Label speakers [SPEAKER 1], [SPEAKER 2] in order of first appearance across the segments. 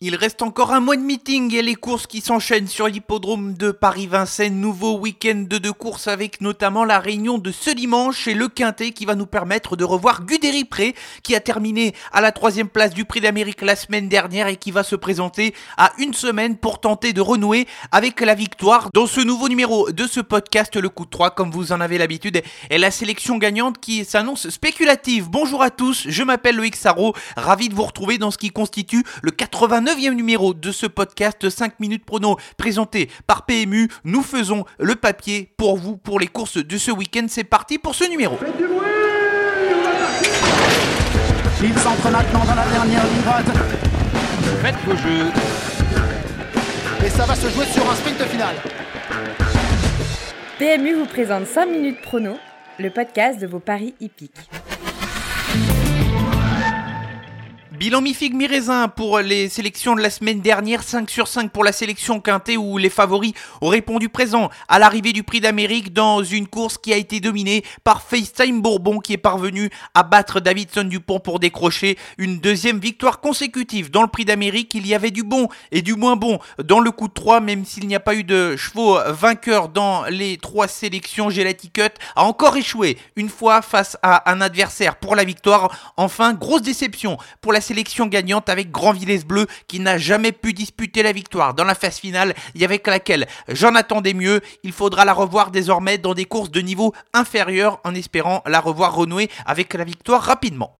[SPEAKER 1] Il reste encore un mois de meeting et les courses qui s'enchaînent sur l'hippodrome de Paris-Vincennes. Nouveau week-end de courses avec notamment la réunion de ce dimanche et le quintet qui va nous permettre de revoir Guderi Pré qui a terminé à la troisième place du Prix d'Amérique la semaine dernière et qui va se présenter à une semaine pour tenter de renouer avec la victoire dans ce nouveau numéro de ce podcast, le coup de 3 comme vous en avez l'habitude et la sélection gagnante qui s'annonce spéculative. Bonjour à tous, je m'appelle Loïc Sarro, ravi de vous retrouver dans ce qui constitue le 89 neuvième numéro de ce podcast 5 minutes prono présenté par PMU. Nous faisons le papier pour vous pour les courses de ce week-end. C'est parti pour ce numéro.
[SPEAKER 2] Faites du bruit Il s'entre maintenant dans la dernière ligne droite.
[SPEAKER 3] Faites vos jeux.
[SPEAKER 2] Et ça va se jouer sur un sprint final.
[SPEAKER 4] PMU vous présente 5 minutes prono, le podcast de vos paris hippiques.
[SPEAKER 1] Bilan mi-figue mi-raisin pour les sélections de la semaine dernière, 5 sur 5 pour la sélection quintée où les favoris ont répondu présent à l'arrivée du prix d'Amérique dans une course qui a été dominée par FaceTime Bourbon qui est parvenu à battre Davidson Dupont pour décrocher une deuxième victoire consécutive. Dans le prix d'Amérique, il y avait du bon et du moins bon dans le coup de 3, même s'il n'y a pas eu de chevaux vainqueurs dans les trois sélections. Gelati Cut a encore échoué une fois face à un adversaire pour la victoire. Enfin, grosse déception pour la sélection gagnante avec Grand Villesse Bleu qui n'a jamais pu disputer la victoire dans la phase finale et avec laquelle? J'en attendais mieux. Il faudra la revoir désormais dans des courses de niveau inférieur en espérant la revoir renouer avec la victoire rapidement.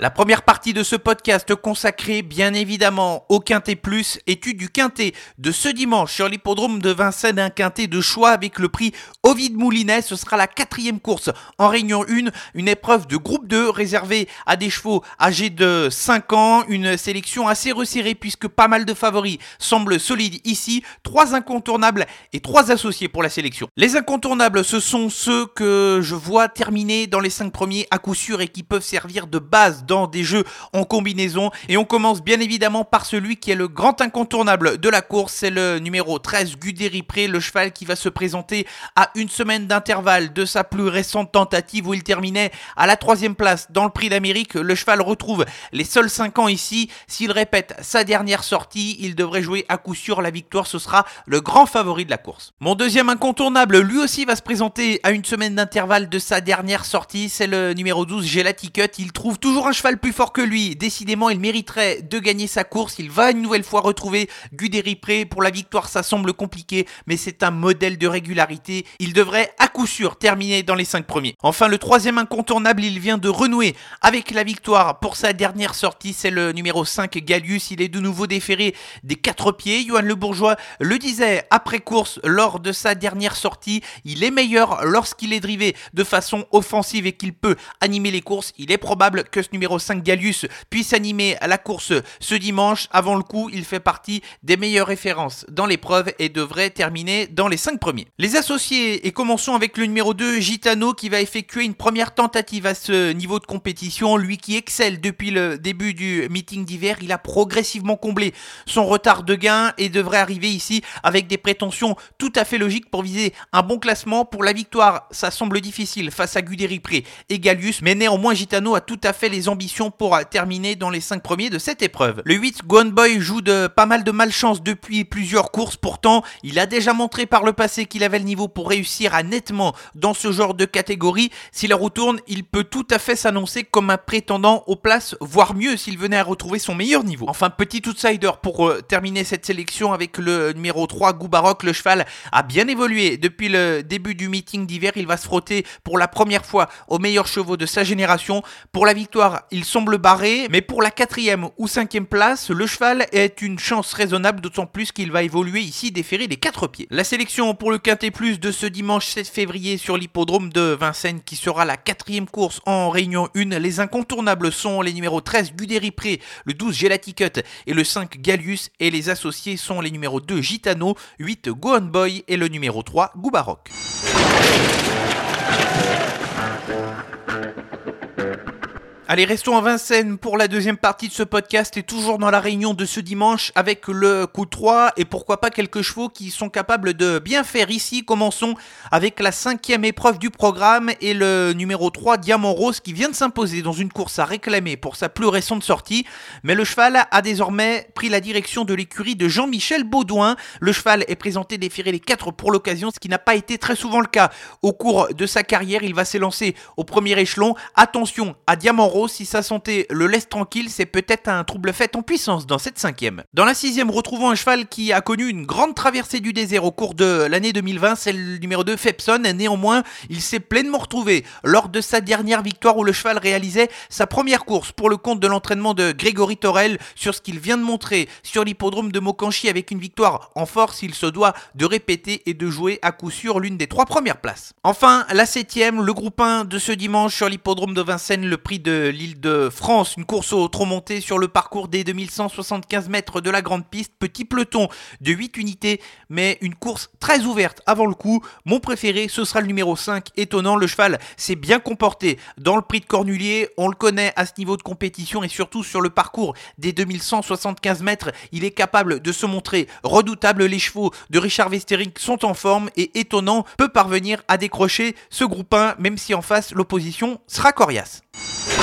[SPEAKER 1] La première partie de ce podcast consacrée bien évidemment au Quintet Plus, étude du Quintet de ce dimanche sur l'hippodrome de Vincennes, un Quintet de choix avec le prix Ovid Moulinet. Ce sera la quatrième course en Réunion 1, une épreuve de groupe 2 réservée à des chevaux âgés de 5 ans, une sélection assez resserrée puisque pas mal de favoris semblent solides ici, trois incontournables et trois associés pour la sélection. Les incontournables, ce sont ceux que je vois terminer dans les 5 premiers à coup sûr et qui peuvent servir de base dans des jeux en combinaison. Et on commence bien évidemment par celui qui est le grand incontournable de la course, c'est le numéro 13 Guderi Pré, le cheval qui va se présenter à une semaine d'intervalle de sa plus récente tentative où il terminait à la troisième place dans le prix d'Amérique. Le cheval retrouve les seuls 5 ans ici. S'il répète sa dernière sortie, il devrait jouer à coup sûr la victoire. Ce sera le grand favori de la course. Mon deuxième incontournable, lui aussi va se présenter à une semaine d'intervalle de sa dernière sortie. C'est le numéro 12 Gelati Cut. Il trouve toujours un cheval plus fort que lui. Décidément, il mériterait de gagner sa course. Il va une nouvelle fois retrouver Guderi Pré. Pour la victoire, ça semble compliqué, mais c'est un modèle de régularité. Il devrait à coup sûr terminer dans les 5 premiers. Enfin, le troisième incontournable, il vient de renouer avec la victoire pour sa dernière sortie. C'est le numéro 5 Gallius. Il est de nouveau déféré des 4 pieds. Johan Le Bourgeois le disait après course lors de sa dernière sortie. Il est meilleur lorsqu'il est drivé de façon offensive et qu'il peut animer les courses. Il est probable que ce numéro 5 Gallius puisse animer la course ce dimanche. Avant le coup, il fait partie des meilleures références dans l'épreuve et devrait terminer dans les 5 premiers. Les associés, et commençons avec le numéro 2, Gitano, qui va effectuer une première tentative à ce niveau de compétition. Lui qui excelle depuis le début du meeting d'hiver, il a progressivement comblé son retard de gain et devrait arriver ici avec des prétentions tout à fait logiques pour viser un bon classement. Pour la victoire, ça semble difficile face à Guderi Pré et Gallius, mais néanmoins Gitano a tout à fait les ambitions pour terminer dans les 5 premiers de cette épreuve. Le 8, Gone Boy joue de pas mal de malchance depuis plusieurs courses, pourtant il a déjà montré par le passé qu'il avait le niveau pour réussir à nettement dans ce genre de catégorie. Si la roue il peut tout à fait s'annoncer comme un prétendant aux places, voire mieux s'il venait à retrouver son meilleur niveau. Enfin, petit outsider pour euh, terminer cette sélection avec le numéro 3, Goubaroc. Le cheval a bien évolué depuis le début du meeting d'hiver. Il va se frotter pour la première fois aux meilleurs chevaux de sa génération. Pour la victoire, il semble barré, mais pour la quatrième ou cinquième place, le cheval est une chance raisonnable, d'autant plus qu'il va évoluer ici déféré des quatre pieds. La sélection pour le Quintet Plus de ce dimanche 7 février sur l'hippodrome de Vincennes, qui sera la quatrième course en Réunion 1. Les incontournables sont les numéros 13 Guderi Pré, le 12 Gelaticut et le 5 Gallius, et les associés sont les numéros 2 Gitano, 8 Gohan Boy et le numéro 3 Goubaroc. Allez, restons à Vincennes pour la deuxième partie de ce podcast et toujours dans la réunion de ce dimanche avec le coup 3 et pourquoi pas quelques chevaux qui sont capables de bien faire ici. Commençons avec la cinquième épreuve du programme et le numéro 3 Diamant Rose qui vient de s'imposer dans une course à réclamer pour sa plus récente sortie. Mais le cheval a désormais pris la direction de l'écurie de Jean-Michel Baudouin. Le cheval est présenté déférer les 4 pour l'occasion, ce qui n'a pas été très souvent le cas. Au cours de sa carrière, il va s'élancer au premier échelon. Attention à Diamant Rose si sa santé le laisse tranquille, c'est peut-être un trouble fait en puissance dans cette cinquième. Dans la sixième, retrouvons un cheval qui a connu une grande traversée du désert au cours de l'année 2020, c'est le numéro 2 Fepson. Néanmoins, il s'est pleinement retrouvé lors de sa dernière victoire où le cheval réalisait sa première course pour le compte de l'entraînement de Grégory Torel sur ce qu'il vient de montrer sur l'hippodrome de Mokanchi avec une victoire en force, il se doit de répéter et de jouer à coup sûr l'une des trois premières places. Enfin, la septième, le groupe 1 de ce dimanche sur l'hippodrome de Vincennes, le prix de l'île de France. Une course au trop monté sur le parcours des 2175 mètres de la grande piste. Petit peloton de 8 unités, mais une course très ouverte avant le coup. Mon préféré, ce sera le numéro 5. Étonnant, le cheval s'est bien comporté dans le prix de Cornulier. On le connaît à ce niveau de compétition et surtout sur le parcours des 2175 mètres. Il est capable de se montrer redoutable. Les chevaux de Richard Westering sont en forme et étonnant peut parvenir à décrocher ce groupe 1, même si en face l'opposition sera coriace.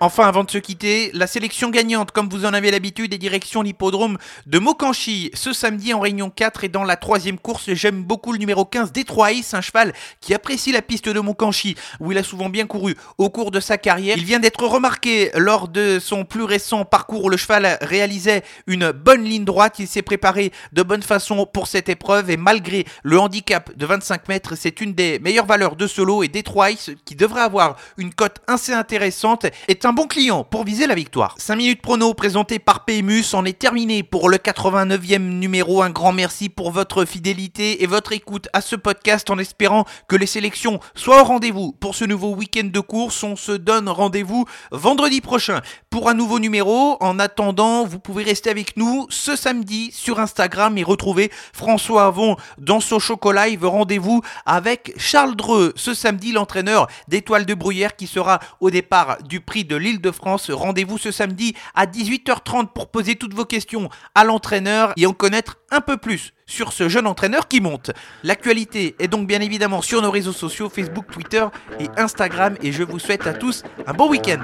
[SPEAKER 1] Enfin, avant de se quitter, la sélection gagnante, comme vous en avez l'habitude, est direction l'hippodrome de Mokanchi ce samedi en réunion 4 et dans la troisième course, j'aime beaucoup le numéro 15 Détroit Ace, un cheval qui apprécie la piste de Mokanchi où il a souvent bien couru au cours de sa carrière. Il vient d'être remarqué lors de son plus récent parcours où le cheval réalisait une bonne ligne droite. Il s'est préparé de bonne façon pour cette épreuve et malgré le handicap de 25 mètres, c'est une des meilleures valeurs de solo et Détroit Ace qui devrait avoir une cote assez intéressante est un bon client pour viser la victoire. 5 minutes prono présenté par PMU en est terminé pour le 89e numéro. Un grand merci pour votre fidélité et votre écoute à ce podcast en espérant que les sélections soient au rendez-vous pour ce nouveau week-end de course. On se donne rendez-vous vendredi prochain pour un nouveau numéro. En attendant, vous pouvez rester avec nous ce samedi sur Instagram et retrouver François Avon dans son chocolat. Live. Rendez-vous avec Charles Dreux ce samedi, l'entraîneur d'étoiles de Bruyère qui sera au départ du prix de l'île de France. Rendez-vous ce samedi à 18h30 pour poser toutes vos questions à l'entraîneur et en connaître un peu plus sur ce jeune entraîneur qui monte. L'actualité est donc bien évidemment sur nos réseaux sociaux, Facebook, Twitter et Instagram et je vous souhaite à tous un bon week-end.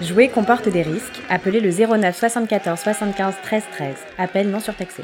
[SPEAKER 4] Jouer comporte des risques. Appelez le 09 74 75 13 13. Appel non surtaxé.